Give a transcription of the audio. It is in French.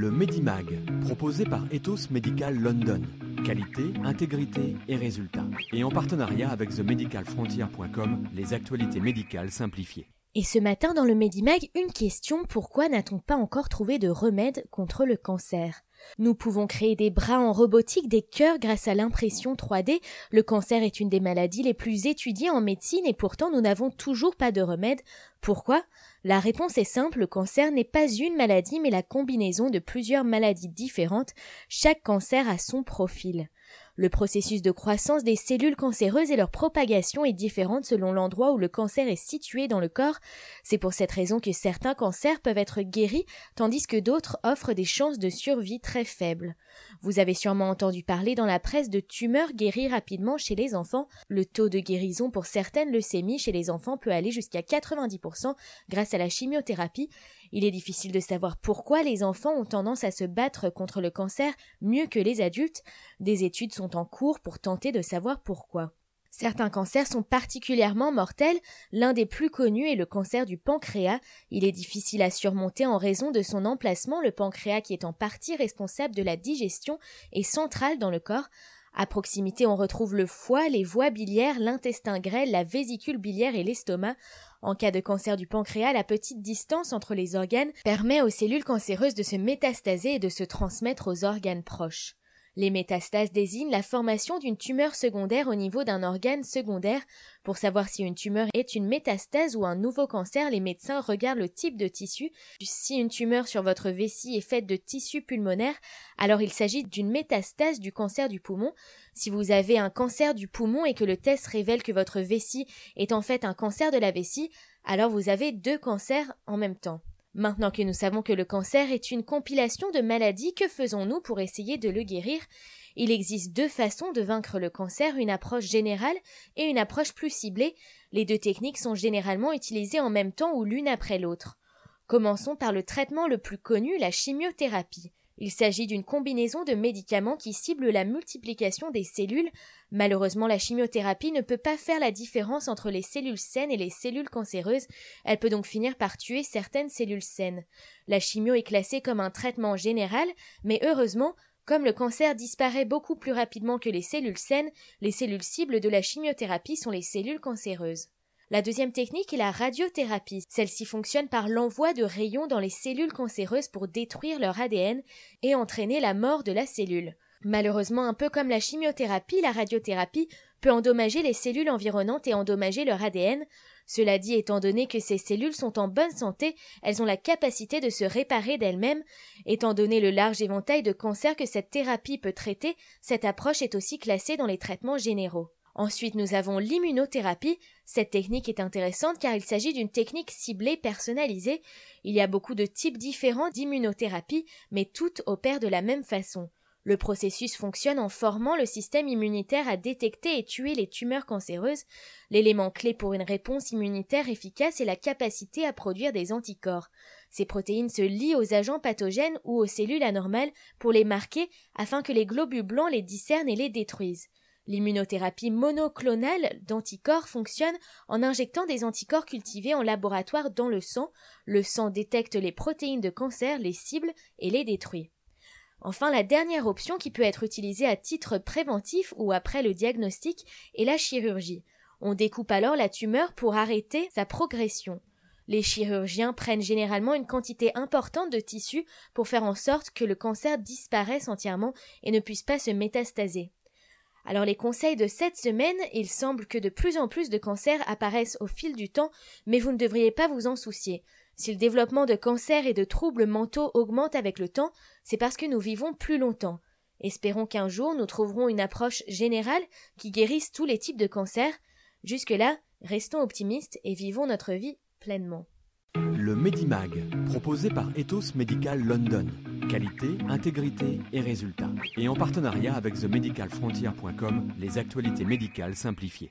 Le Medimag, proposé par Ethos Medical London. Qualité, intégrité et résultats. Et en partenariat avec themedicalfrontier.com, les actualités médicales simplifiées. Et ce matin dans le Medimag, une question pourquoi n'a-t-on pas encore trouvé de remède contre le cancer? Nous pouvons créer des bras en robotique, des cœurs grâce à l'impression 3D. Le cancer est une des maladies les plus étudiées en médecine et pourtant nous n'avons toujours pas de remède. Pourquoi? La réponse est simple, le cancer n'est pas une maladie mais la combinaison de plusieurs maladies différentes. Chaque cancer a son profil. Le processus de croissance des cellules cancéreuses et leur propagation est différente selon l'endroit où le cancer est situé dans le corps. C'est pour cette raison que certains cancers peuvent être guéris tandis que d'autres offrent des chances de survie très faibles. Vous avez sûrement entendu parler dans la presse de tumeurs guéries rapidement chez les enfants. Le taux de guérison pour certaines leucémies chez les enfants peut aller jusqu'à 90% grâce à la chimiothérapie. Il est difficile de savoir pourquoi les enfants ont tendance à se battre contre le cancer mieux que les adultes. Des études sont en cours pour tenter de savoir pourquoi. Certains cancers sont particulièrement mortels. L'un des plus connus est le cancer du pancréas. Il est difficile à surmonter en raison de son emplacement. Le pancréas, qui est en partie responsable de la digestion, est central dans le corps. À proximité, on retrouve le foie, les voies biliaires, l'intestin grêle, la vésicule biliaire et l'estomac. En cas de cancer du pancréas, la petite distance entre les organes permet aux cellules cancéreuses de se métastaser et de se transmettre aux organes proches. Les métastases désignent la formation d'une tumeur secondaire au niveau d'un organe secondaire. Pour savoir si une tumeur est une métastase ou un nouveau cancer, les médecins regardent le type de tissu. Si une tumeur sur votre vessie est faite de tissu pulmonaire, alors il s'agit d'une métastase du cancer du poumon. Si vous avez un cancer du poumon et que le test révèle que votre vessie est en fait un cancer de la vessie, alors vous avez deux cancers en même temps. Maintenant que nous savons que le cancer est une compilation de maladies, que faisons-nous pour essayer de le guérir? Il existe deux façons de vaincre le cancer, une approche générale et une approche plus ciblée. Les deux techniques sont généralement utilisées en même temps ou l'une après l'autre. Commençons par le traitement le plus connu, la chimiothérapie. Il s'agit d'une combinaison de médicaments qui ciblent la multiplication des cellules. Malheureusement, la chimiothérapie ne peut pas faire la différence entre les cellules saines et les cellules cancéreuses. Elle peut donc finir par tuer certaines cellules saines. La chimio est classée comme un traitement général, mais heureusement, comme le cancer disparaît beaucoup plus rapidement que les cellules saines, les cellules cibles de la chimiothérapie sont les cellules cancéreuses. La deuxième technique est la radiothérapie. Celle-ci fonctionne par l'envoi de rayons dans les cellules cancéreuses pour détruire leur ADN et entraîner la mort de la cellule. Malheureusement, un peu comme la chimiothérapie, la radiothérapie peut endommager les cellules environnantes et endommager leur ADN. Cela dit, étant donné que ces cellules sont en bonne santé, elles ont la capacité de se réparer d'elles-mêmes. Étant donné le large éventail de cancers que cette thérapie peut traiter, cette approche est aussi classée dans les traitements généraux. Ensuite, nous avons l'immunothérapie. Cette technique est intéressante car il s'agit d'une technique ciblée personnalisée. Il y a beaucoup de types différents d'immunothérapie, mais toutes opèrent de la même façon. Le processus fonctionne en formant le système immunitaire à détecter et tuer les tumeurs cancéreuses. L'élément clé pour une réponse immunitaire efficace est la capacité à produire des anticorps. Ces protéines se lient aux agents pathogènes ou aux cellules anormales pour les marquer afin que les globules blancs les discernent et les détruisent. L'immunothérapie monoclonale d'anticorps fonctionne en injectant des anticorps cultivés en laboratoire dans le sang. Le sang détecte les protéines de cancer, les cible et les détruit. Enfin, la dernière option qui peut être utilisée à titre préventif ou après le diagnostic est la chirurgie. On découpe alors la tumeur pour arrêter sa progression. Les chirurgiens prennent généralement une quantité importante de tissu pour faire en sorte que le cancer disparaisse entièrement et ne puisse pas se métastaser. Alors les conseils de cette semaine, il semble que de plus en plus de cancers apparaissent au fil du temps, mais vous ne devriez pas vous en soucier. Si le développement de cancers et de troubles mentaux augmente avec le temps, c'est parce que nous vivons plus longtemps. Espérons qu'un jour nous trouverons une approche générale qui guérisse tous les types de cancers. Jusque-là, restons optimistes et vivons notre vie pleinement. Le Medimag, proposé par Ethos Medical London. Qualité, intégrité et résultats. Et en partenariat avec themedicalfrontier.com, les actualités médicales simplifiées.